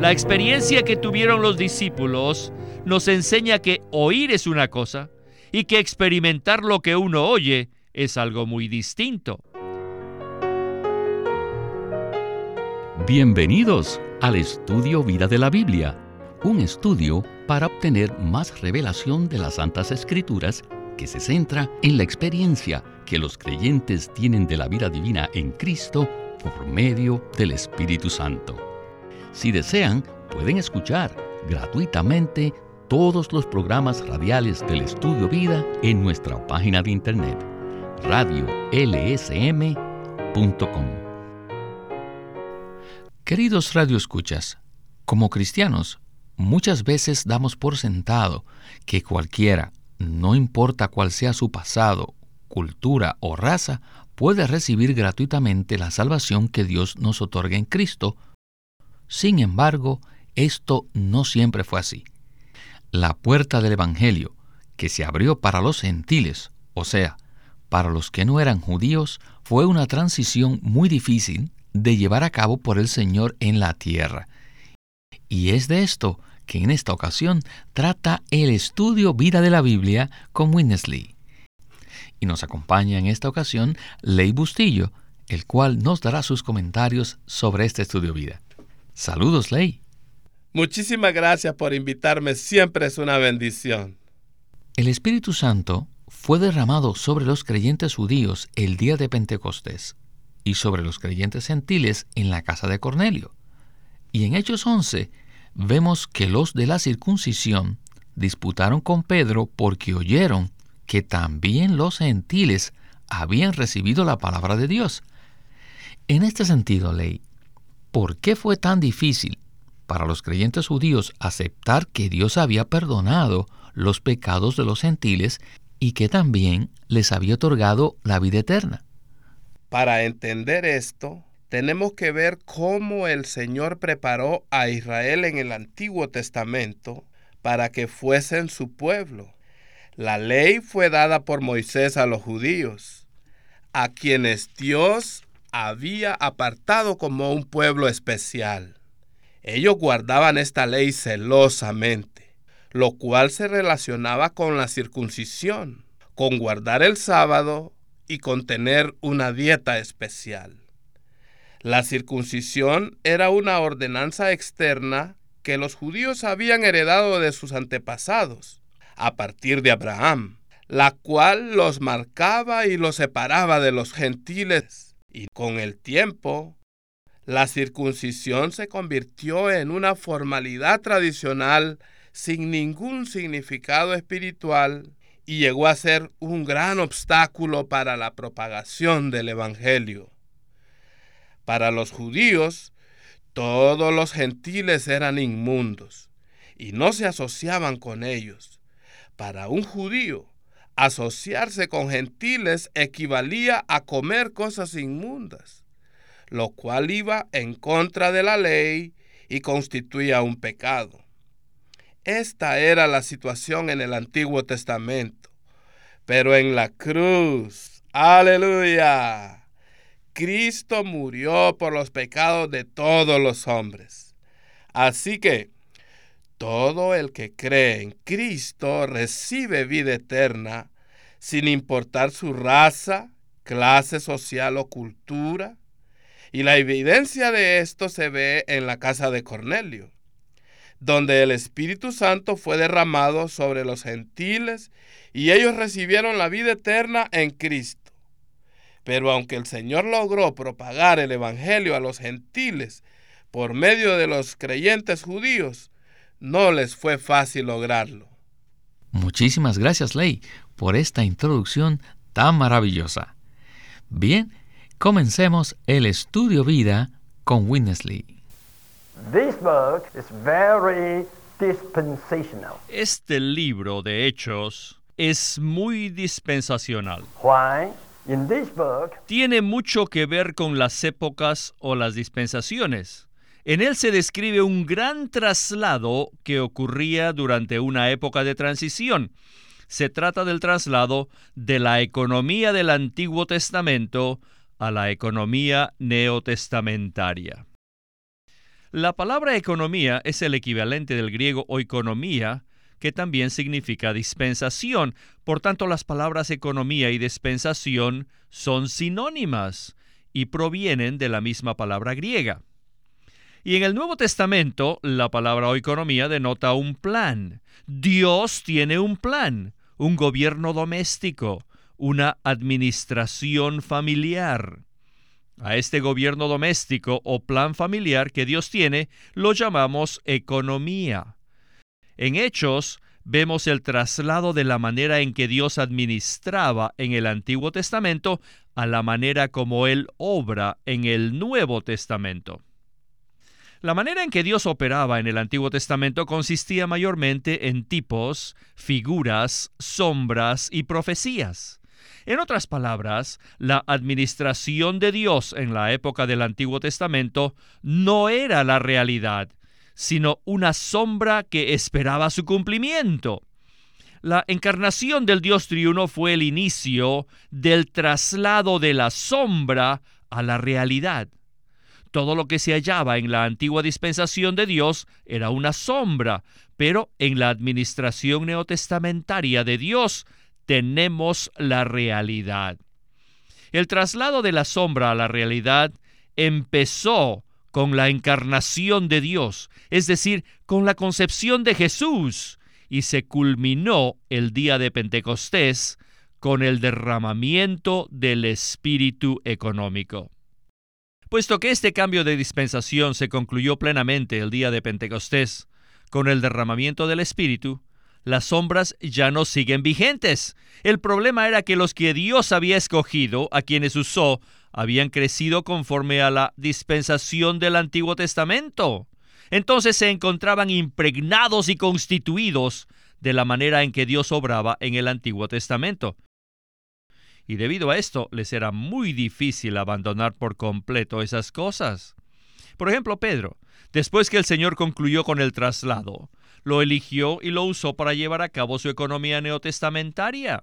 La experiencia que tuvieron los discípulos nos enseña que oír es una cosa y que experimentar lo que uno oye es algo muy distinto. Bienvenidos al estudio Vida de la Biblia, un estudio para obtener más revelación de las Santas Escrituras que se centra en la experiencia que los creyentes tienen de la vida divina en Cristo por medio del Espíritu Santo. Si desean, pueden escuchar gratuitamente todos los programas radiales del Estudio Vida en nuestra página de internet radiolsm.com. Queridos radioescuchas, como cristianos, muchas veces damos por sentado que cualquiera, no importa cuál sea su pasado, cultura o raza, puede recibir gratuitamente la salvación que Dios nos otorga en Cristo. Sin embargo, esto no siempre fue así. La puerta del Evangelio, que se abrió para los gentiles, o sea, para los que no eran judíos, fue una transición muy difícil de llevar a cabo por el Señor en la tierra. Y es de esto que en esta ocasión trata el estudio Vida de la Biblia con Winnesley. Y nos acompaña en esta ocasión Ley Bustillo, el cual nos dará sus comentarios sobre este estudio Vida. Saludos, Ley. Muchísimas gracias por invitarme, siempre es una bendición. El Espíritu Santo fue derramado sobre los creyentes judíos el día de Pentecostés y sobre los creyentes gentiles en la casa de Cornelio. Y en Hechos 11 vemos que los de la circuncisión disputaron con Pedro porque oyeron que también los gentiles habían recibido la palabra de Dios. En este sentido, ley, ¿por qué fue tan difícil para los creyentes judíos aceptar que Dios había perdonado los pecados de los gentiles y que también les había otorgado la vida eterna? Para entender esto, tenemos que ver cómo el Señor preparó a Israel en el Antiguo Testamento para que fuesen su pueblo. La ley fue dada por Moisés a los judíos, a quienes Dios había apartado como un pueblo especial. Ellos guardaban esta ley celosamente, lo cual se relacionaba con la circuncisión, con guardar el sábado y con tener una dieta especial. La circuncisión era una ordenanza externa que los judíos habían heredado de sus antepasados, a partir de Abraham, la cual los marcaba y los separaba de los gentiles. Y con el tiempo, la circuncisión se convirtió en una formalidad tradicional sin ningún significado espiritual y llegó a ser un gran obstáculo para la propagación del Evangelio. Para los judíos, todos los gentiles eran inmundos y no se asociaban con ellos. Para un judío, asociarse con gentiles equivalía a comer cosas inmundas, lo cual iba en contra de la ley y constituía un pecado. Esta era la situación en el Antiguo Testamento. Pero en la cruz, aleluya, Cristo murió por los pecados de todos los hombres. Así que todo el que cree en Cristo recibe vida eterna sin importar su raza, clase social o cultura. Y la evidencia de esto se ve en la casa de Cornelio donde el Espíritu Santo fue derramado sobre los gentiles y ellos recibieron la vida eterna en Cristo. Pero aunque el Señor logró propagar el Evangelio a los gentiles por medio de los creyentes judíos, no les fue fácil lograrlo. Muchísimas gracias, Ley, por esta introducción tan maravillosa. Bien, comencemos el estudio vida con Winnesley. Este libro de Hechos es muy dispensacional. Tiene mucho que ver con las épocas o las dispensaciones. En él se describe un gran traslado que ocurría durante una época de transición. Se trata del traslado de la economía del Antiguo Testamento a la economía neotestamentaria. La palabra economía es el equivalente del griego oikonomía, que también significa dispensación. Por tanto, las palabras economía y dispensación son sinónimas y provienen de la misma palabra griega. Y en el Nuevo Testamento, la palabra economía denota un plan. Dios tiene un plan, un gobierno doméstico, una administración familiar. A este gobierno doméstico o plan familiar que Dios tiene lo llamamos economía. En Hechos vemos el traslado de la manera en que Dios administraba en el Antiguo Testamento a la manera como Él obra en el Nuevo Testamento. La manera en que Dios operaba en el Antiguo Testamento consistía mayormente en tipos, figuras, sombras y profecías. En otras palabras, la administración de Dios en la época del Antiguo Testamento no era la realidad, sino una sombra que esperaba su cumplimiento. La encarnación del Dios triuno fue el inicio del traslado de la sombra a la realidad. Todo lo que se hallaba en la antigua dispensación de Dios era una sombra, pero en la administración neotestamentaria de Dios tenemos la realidad. El traslado de la sombra a la realidad empezó con la encarnación de Dios, es decir, con la concepción de Jesús, y se culminó el día de Pentecostés con el derramamiento del espíritu económico. Puesto que este cambio de dispensación se concluyó plenamente el día de Pentecostés con el derramamiento del espíritu, las sombras ya no siguen vigentes. El problema era que los que Dios había escogido, a quienes usó, habían crecido conforme a la dispensación del Antiguo Testamento. Entonces se encontraban impregnados y constituidos de la manera en que Dios obraba en el Antiguo Testamento. Y debido a esto les era muy difícil abandonar por completo esas cosas. Por ejemplo, Pedro, después que el Señor concluyó con el traslado, lo eligió y lo usó para llevar a cabo su economía neotestamentaria.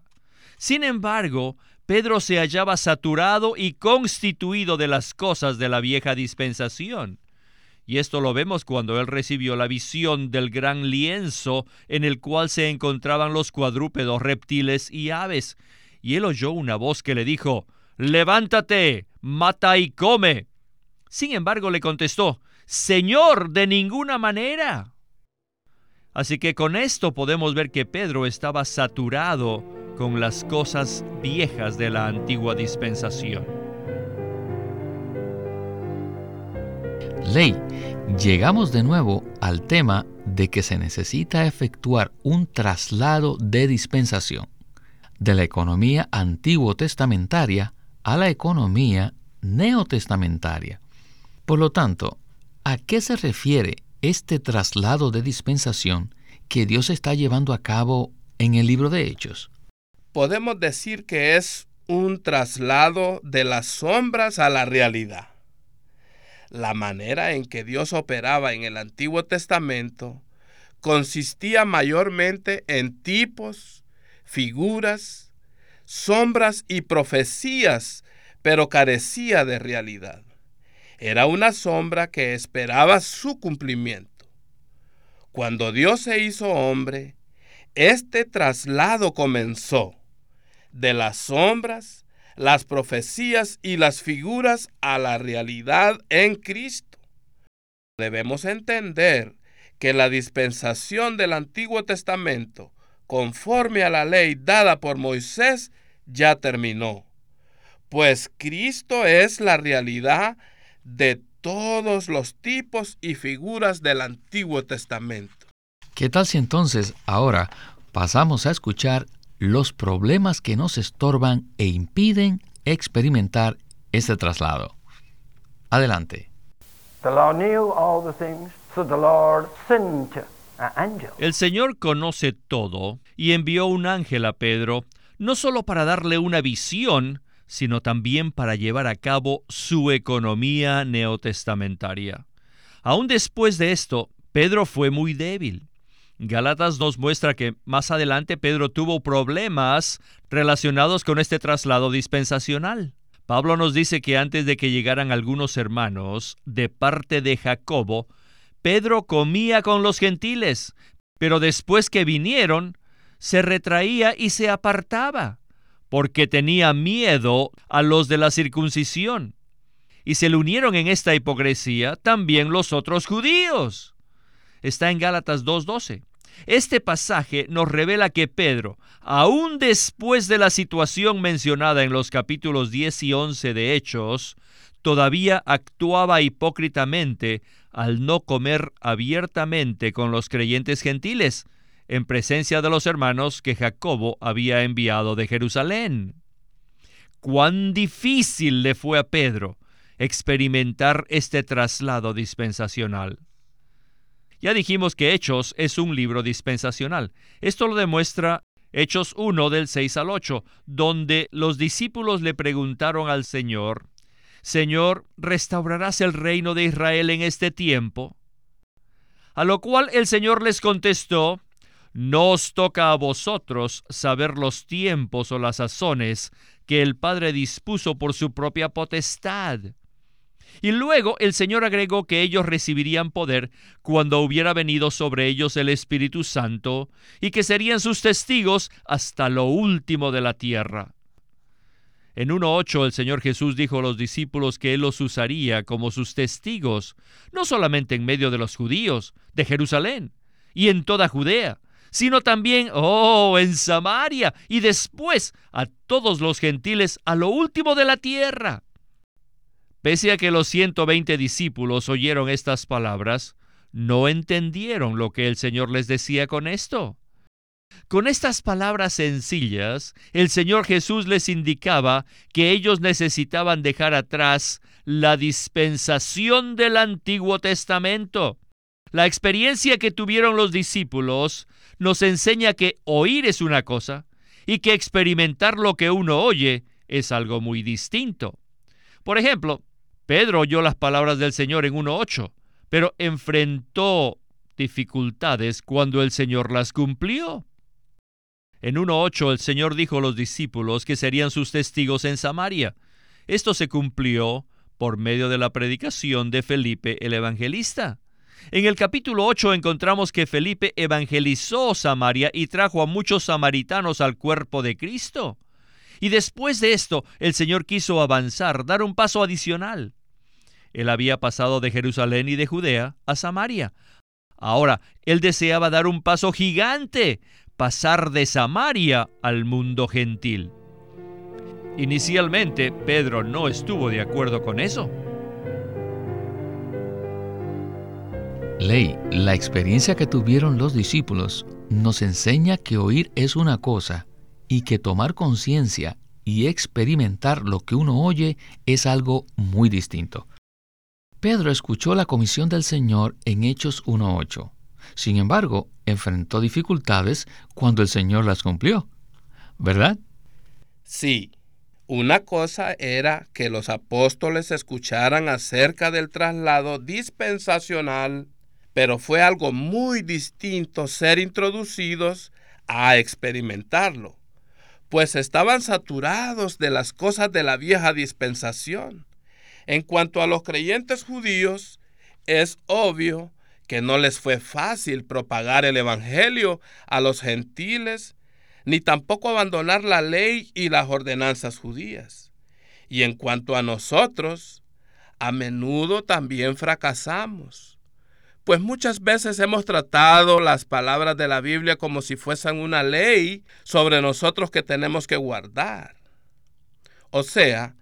Sin embargo, Pedro se hallaba saturado y constituido de las cosas de la vieja dispensación. Y esto lo vemos cuando él recibió la visión del gran lienzo en el cual se encontraban los cuadrúpedos, reptiles y aves. Y él oyó una voz que le dijo, Levántate, mata y come. Sin embargo, le contestó, Señor, de ninguna manera. Así que con esto podemos ver que Pedro estaba saturado con las cosas viejas de la antigua dispensación. Ley, llegamos de nuevo al tema de que se necesita efectuar un traslado de dispensación de la economía antiguo testamentaria a la economía neotestamentaria. Por lo tanto, ¿a qué se refiere este traslado de dispensación que Dios está llevando a cabo en el libro de Hechos? Podemos decir que es un traslado de las sombras a la realidad. La manera en que Dios operaba en el Antiguo Testamento consistía mayormente en tipos, figuras, sombras y profecías, pero carecía de realidad. Era una sombra que esperaba su cumplimiento. Cuando Dios se hizo hombre, este traslado comenzó de las sombras, las profecías y las figuras a la realidad en Cristo. Debemos entender que la dispensación del Antiguo Testamento, conforme a la ley dada por Moisés, ya terminó, pues Cristo es la realidad de todos los tipos y figuras del Antiguo Testamento. ¿Qué tal si entonces ahora pasamos a escuchar los problemas que nos estorban e impiden experimentar este traslado? Adelante. El Señor conoce todo y envió un ángel a Pedro, no solo para darle una visión, sino también para llevar a cabo su economía neotestamentaria. Aún después de esto, Pedro fue muy débil. Galatas nos muestra que más adelante Pedro tuvo problemas relacionados con este traslado dispensacional. Pablo nos dice que antes de que llegaran algunos hermanos de parte de Jacobo, Pedro comía con los gentiles, pero después que vinieron, se retraía y se apartaba, porque tenía miedo a los de la circuncisión. Y se le unieron en esta hipocresía también los otros judíos. Está en Gálatas 2.12. Este pasaje nos revela que Pedro, aún después de la situación mencionada en los capítulos 10 y 11 de Hechos, todavía actuaba hipócritamente al no comer abiertamente con los creyentes gentiles, en presencia de los hermanos que Jacobo había enviado de Jerusalén. Cuán difícil le fue a Pedro experimentar este traslado dispensacional. Ya dijimos que Hechos es un libro dispensacional. Esto lo demuestra Hechos 1 del 6 al 8, donde los discípulos le preguntaron al Señor, Señor, ¿restaurarás el reino de Israel en este tiempo? A lo cual el Señor les contestó, No os toca a vosotros saber los tiempos o las sazones que el Padre dispuso por su propia potestad y luego el Señor agregó que ellos recibirían poder cuando hubiera venido sobre ellos el Espíritu Santo y que serían sus testigos hasta lo último de la tierra. En 1.8 el Señor Jesús dijo a los discípulos que Él los usaría como sus testigos, no solamente en medio de los judíos, de Jerusalén y en toda Judea, sino también, oh, en Samaria y después a todos los gentiles a lo último de la tierra. Pese a que los 120 discípulos oyeron estas palabras, no entendieron lo que el Señor les decía con esto. Con estas palabras sencillas, el Señor Jesús les indicaba que ellos necesitaban dejar atrás la dispensación del Antiguo Testamento. La experiencia que tuvieron los discípulos nos enseña que oír es una cosa y que experimentar lo que uno oye es algo muy distinto. Por ejemplo, Pedro oyó las palabras del Señor en 1.8, pero enfrentó dificultades cuando el Señor las cumplió. En 1.8 el Señor dijo a los discípulos que serían sus testigos en Samaria. Esto se cumplió por medio de la predicación de Felipe el Evangelista. En el capítulo 8 encontramos que Felipe evangelizó Samaria y trajo a muchos samaritanos al cuerpo de Cristo. Y después de esto, el Señor quiso avanzar, dar un paso adicional. Él había pasado de Jerusalén y de Judea a Samaria. Ahora, él deseaba dar un paso gigante, pasar de Samaria al mundo gentil. Inicialmente, Pedro no estuvo de acuerdo con eso. Ley, la experiencia que tuvieron los discípulos nos enseña que oír es una cosa y que tomar conciencia y experimentar lo que uno oye es algo muy distinto. Pedro escuchó la comisión del Señor en Hechos 1.8. Sin embargo, enfrentó dificultades cuando el Señor las cumplió. ¿Verdad? Sí. Una cosa era que los apóstoles escucharan acerca del traslado dispensacional, pero fue algo muy distinto ser introducidos a experimentarlo pues estaban saturados de las cosas de la vieja dispensación. En cuanto a los creyentes judíos, es obvio que no les fue fácil propagar el Evangelio a los gentiles, ni tampoco abandonar la ley y las ordenanzas judías. Y en cuanto a nosotros, a menudo también fracasamos pues muchas veces hemos tratado las palabras de la Biblia como si fuesen una ley sobre nosotros que tenemos que guardar. O sea,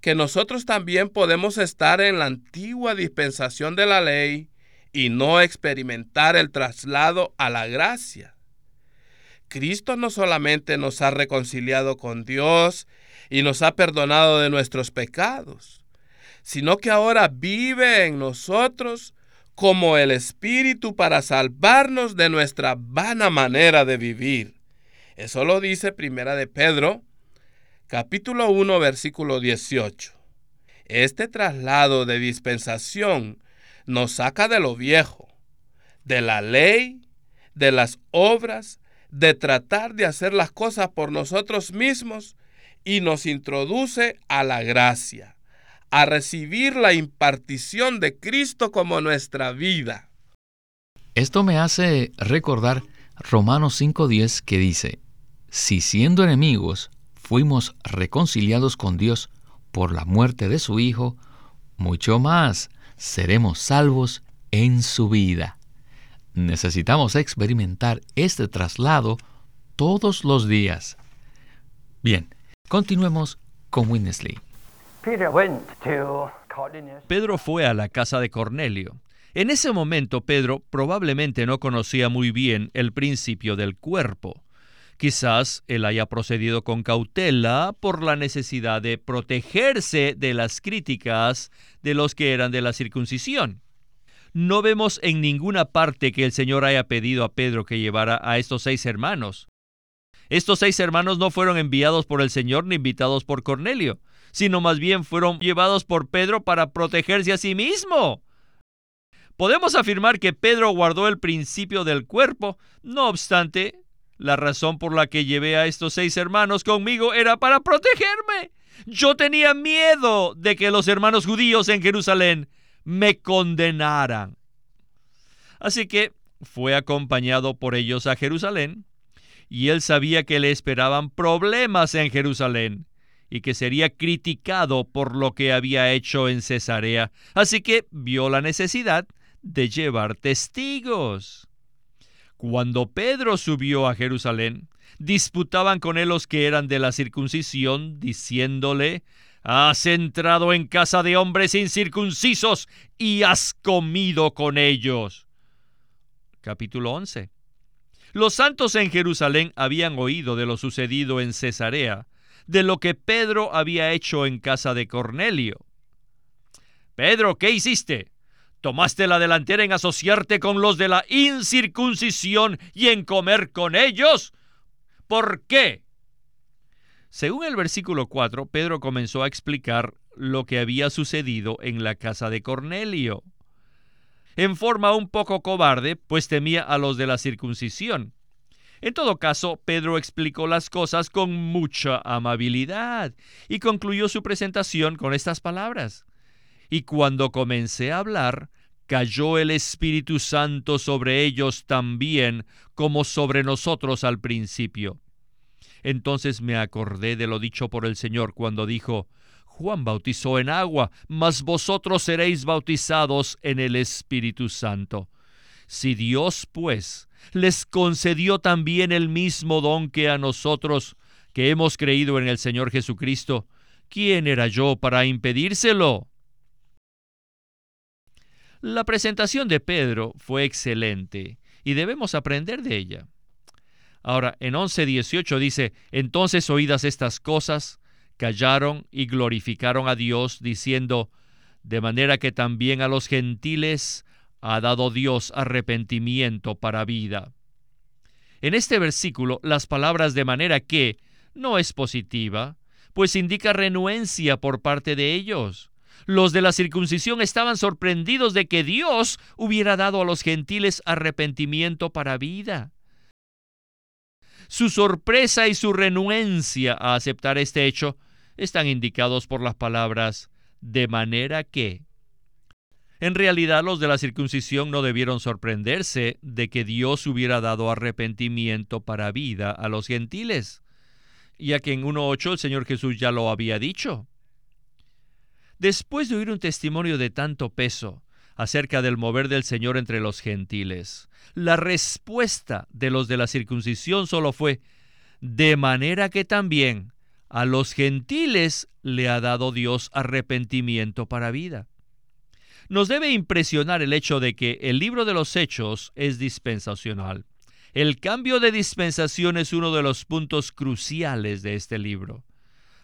que nosotros también podemos estar en la antigua dispensación de la ley y no experimentar el traslado a la gracia. Cristo no solamente nos ha reconciliado con Dios y nos ha perdonado de nuestros pecados, sino que ahora vive en nosotros como el Espíritu para salvarnos de nuestra vana manera de vivir. Eso lo dice Primera de Pedro, capítulo 1, versículo 18. Este traslado de dispensación nos saca de lo viejo, de la ley, de las obras, de tratar de hacer las cosas por nosotros mismos y nos introduce a la gracia, a recibir la impartición de Cristo como nuestra vida. Esto me hace recordar Romanos 5.10 que dice, si siendo enemigos fuimos reconciliados con Dios por la muerte de su Hijo, mucho más seremos salvos en su vida. Necesitamos experimentar este traslado todos los días. Bien, continuemos con Winnesley. Pedro fue a la casa de Cornelio. En ese momento Pedro probablemente no conocía muy bien el principio del cuerpo. Quizás él haya procedido con cautela por la necesidad de protegerse de las críticas de los que eran de la circuncisión. No vemos en ninguna parte que el Señor haya pedido a Pedro que llevara a estos seis hermanos. Estos seis hermanos no fueron enviados por el Señor ni invitados por Cornelio, sino más bien fueron llevados por Pedro para protegerse a sí mismo. Podemos afirmar que Pedro guardó el principio del cuerpo, no obstante, la razón por la que llevé a estos seis hermanos conmigo era para protegerme. Yo tenía miedo de que los hermanos judíos en Jerusalén me condenaran. Así que fue acompañado por ellos a Jerusalén, y él sabía que le esperaban problemas en Jerusalén y que sería criticado por lo que había hecho en Cesarea. Así que vio la necesidad de llevar testigos. Cuando Pedro subió a Jerusalén, disputaban con él los que eran de la circuncisión, diciéndole, Has entrado en casa de hombres incircuncisos y has comido con ellos. Capítulo 11. Los santos en Jerusalén habían oído de lo sucedido en Cesarea, de lo que Pedro había hecho en casa de Cornelio. Pedro, ¿qué hiciste? ¿Tomaste la delantera en asociarte con los de la incircuncisión y en comer con ellos? ¿Por qué? Según el versículo 4, Pedro comenzó a explicar lo que había sucedido en la casa de Cornelio. En forma un poco cobarde, pues temía a los de la circuncisión. En todo caso, Pedro explicó las cosas con mucha amabilidad y concluyó su presentación con estas palabras y cuando comencé a hablar, cayó el Espíritu Santo sobre ellos también como sobre nosotros al principio. Entonces me acordé de lo dicho por el Señor cuando dijo, Juan bautizó en agua, mas vosotros seréis bautizados en el Espíritu Santo. Si Dios, pues, les concedió también el mismo don que a nosotros, que hemos creído en el Señor Jesucristo, ¿quién era yo para impedírselo? La presentación de Pedro fue excelente y debemos aprender de ella. Ahora, en 11.18 dice, entonces oídas estas cosas, callaron y glorificaron a Dios, diciendo, de manera que también a los gentiles ha dado Dios arrepentimiento para vida. En este versículo, las palabras de manera que no es positiva, pues indica renuencia por parte de ellos. Los de la circuncisión estaban sorprendidos de que Dios hubiera dado a los gentiles arrepentimiento para vida. Su sorpresa y su renuencia a aceptar este hecho están indicados por las palabras de manera que. En realidad los de la circuncisión no debieron sorprenderse de que Dios hubiera dado arrepentimiento para vida a los gentiles, ya que en 1.8 el Señor Jesús ya lo había dicho. Después de oír un testimonio de tanto peso acerca del mover del Señor entre los gentiles, la respuesta de los de la circuncisión solo fue, de manera que también a los gentiles le ha dado Dios arrepentimiento para vida. Nos debe impresionar el hecho de que el libro de los hechos es dispensacional. El cambio de dispensación es uno de los puntos cruciales de este libro.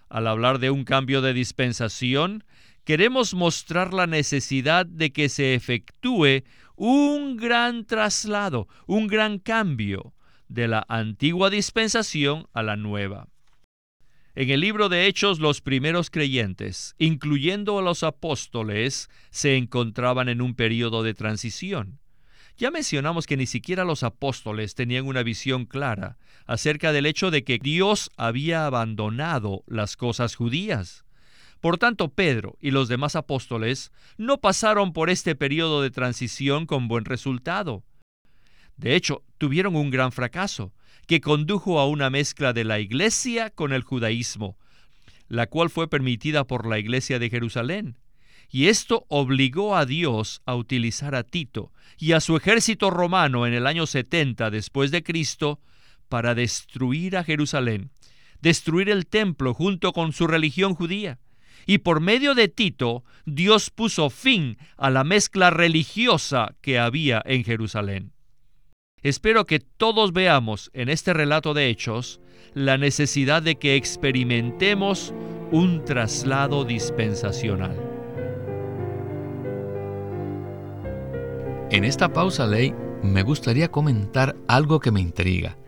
Al hablar de un cambio de dispensación, queremos mostrar la necesidad de que se efectúe un gran traslado, un gran cambio de la antigua dispensación a la nueva. En el libro de Hechos los primeros creyentes, incluyendo a los apóstoles, se encontraban en un periodo de transición. Ya mencionamos que ni siquiera los apóstoles tenían una visión clara acerca del hecho de que Dios había abandonado las cosas judías. Por tanto, Pedro y los demás apóstoles no pasaron por este periodo de transición con buen resultado. De hecho, tuvieron un gran fracaso, que condujo a una mezcla de la iglesia con el judaísmo, la cual fue permitida por la iglesia de Jerusalén. Y esto obligó a Dios a utilizar a Tito y a su ejército romano en el año 70 después de Cristo para destruir a Jerusalén, destruir el templo junto con su religión judía. Y por medio de Tito, Dios puso fin a la mezcla religiosa que había en Jerusalén. Espero que todos veamos en este relato de hechos la necesidad de que experimentemos un traslado dispensacional. En esta pausa, Ley, me gustaría comentar algo que me intriga,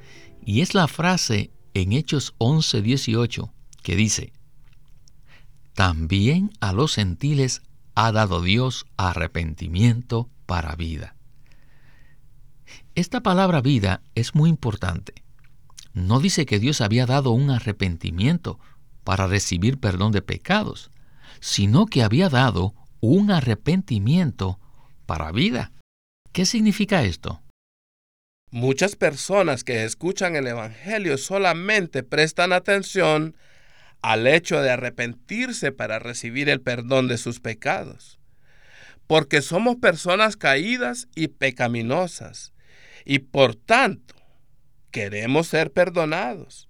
y es la frase en Hechos 11:18 que dice, También a los gentiles ha dado Dios arrepentimiento para vida. Esta palabra vida es muy importante. No dice que Dios había dado un arrepentimiento para recibir perdón de pecados, sino que había dado un arrepentimiento para vida. ¿Qué significa esto? Muchas personas que escuchan el Evangelio solamente prestan atención al hecho de arrepentirse para recibir el perdón de sus pecados, porque somos personas caídas y pecaminosas y por tanto queremos ser perdonados.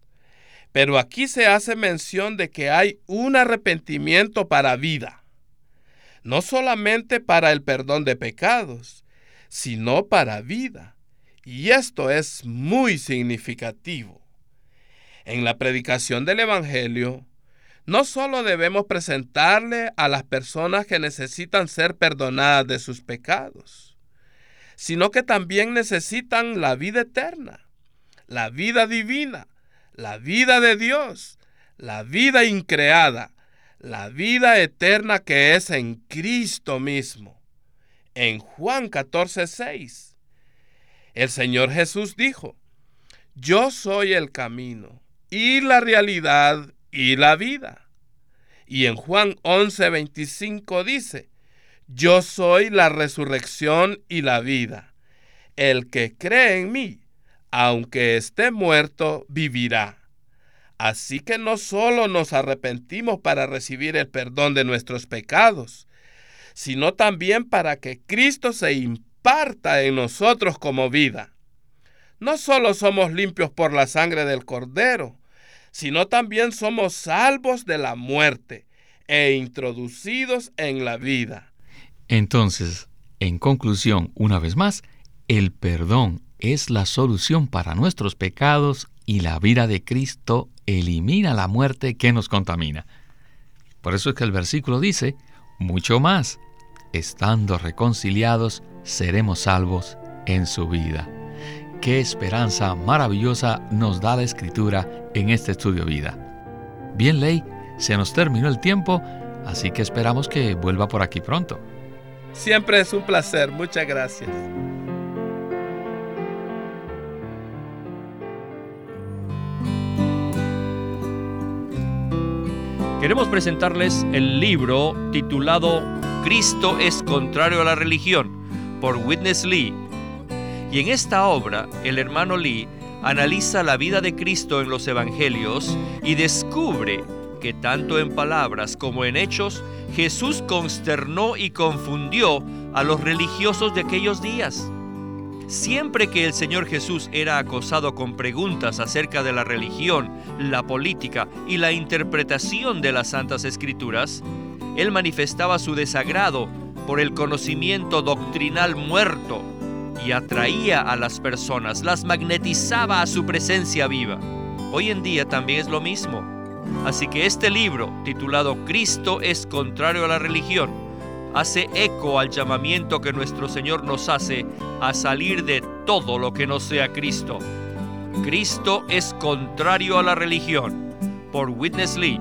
Pero aquí se hace mención de que hay un arrepentimiento para vida, no solamente para el perdón de pecados, sino para vida. Y esto es muy significativo. En la predicación del Evangelio, no solo debemos presentarle a las personas que necesitan ser perdonadas de sus pecados, sino que también necesitan la vida eterna, la vida divina, la vida de Dios, la vida increada, la vida eterna que es en Cristo mismo. En Juan 14, 6, el Señor Jesús dijo, Yo soy el camino y la realidad y la vida. Y en Juan 11, 25 dice, yo soy la resurrección y la vida. El que cree en mí, aunque esté muerto, vivirá. Así que no solo nos arrepentimos para recibir el perdón de nuestros pecados, sino también para que Cristo se imparta en nosotros como vida. No solo somos limpios por la sangre del Cordero, sino también somos salvos de la muerte e introducidos en la vida. Entonces, en conclusión, una vez más, el perdón es la solución para nuestros pecados y la vida de Cristo elimina la muerte que nos contamina. Por eso es que el versículo dice, mucho más, estando reconciliados, seremos salvos en su vida. Qué esperanza maravillosa nos da la escritura en este estudio vida. Bien, Ley, se nos terminó el tiempo, así que esperamos que vuelva por aquí pronto. Siempre es un placer. Muchas gracias. Queremos presentarles el libro titulado Cristo es contrario a la religión por Witness Lee. Y en esta obra, el hermano Lee analiza la vida de Cristo en los evangelios y descubre que tanto en palabras como en hechos Jesús consternó y confundió a los religiosos de aquellos días. Siempre que el Señor Jesús era acosado con preguntas acerca de la religión, la política y la interpretación de las Santas Escrituras, Él manifestaba su desagrado por el conocimiento doctrinal muerto y atraía a las personas, las magnetizaba a su presencia viva. Hoy en día también es lo mismo. Así que este libro, titulado Cristo es contrario a la religión, hace eco al llamamiento que nuestro Señor nos hace a salir de todo lo que no sea Cristo. Cristo es contrario a la religión, por Witness Lee.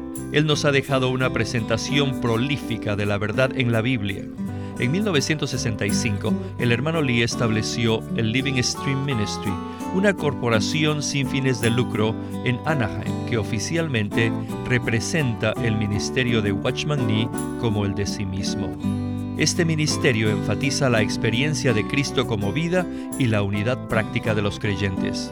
Él nos ha dejado una presentación prolífica de la verdad en la Biblia. En 1965, el hermano Lee estableció el Living Stream Ministry, una corporación sin fines de lucro en Anaheim que oficialmente representa el ministerio de Watchman Nee como el de sí mismo. Este ministerio enfatiza la experiencia de Cristo como vida y la unidad práctica de los creyentes.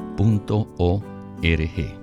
www.ecc.org.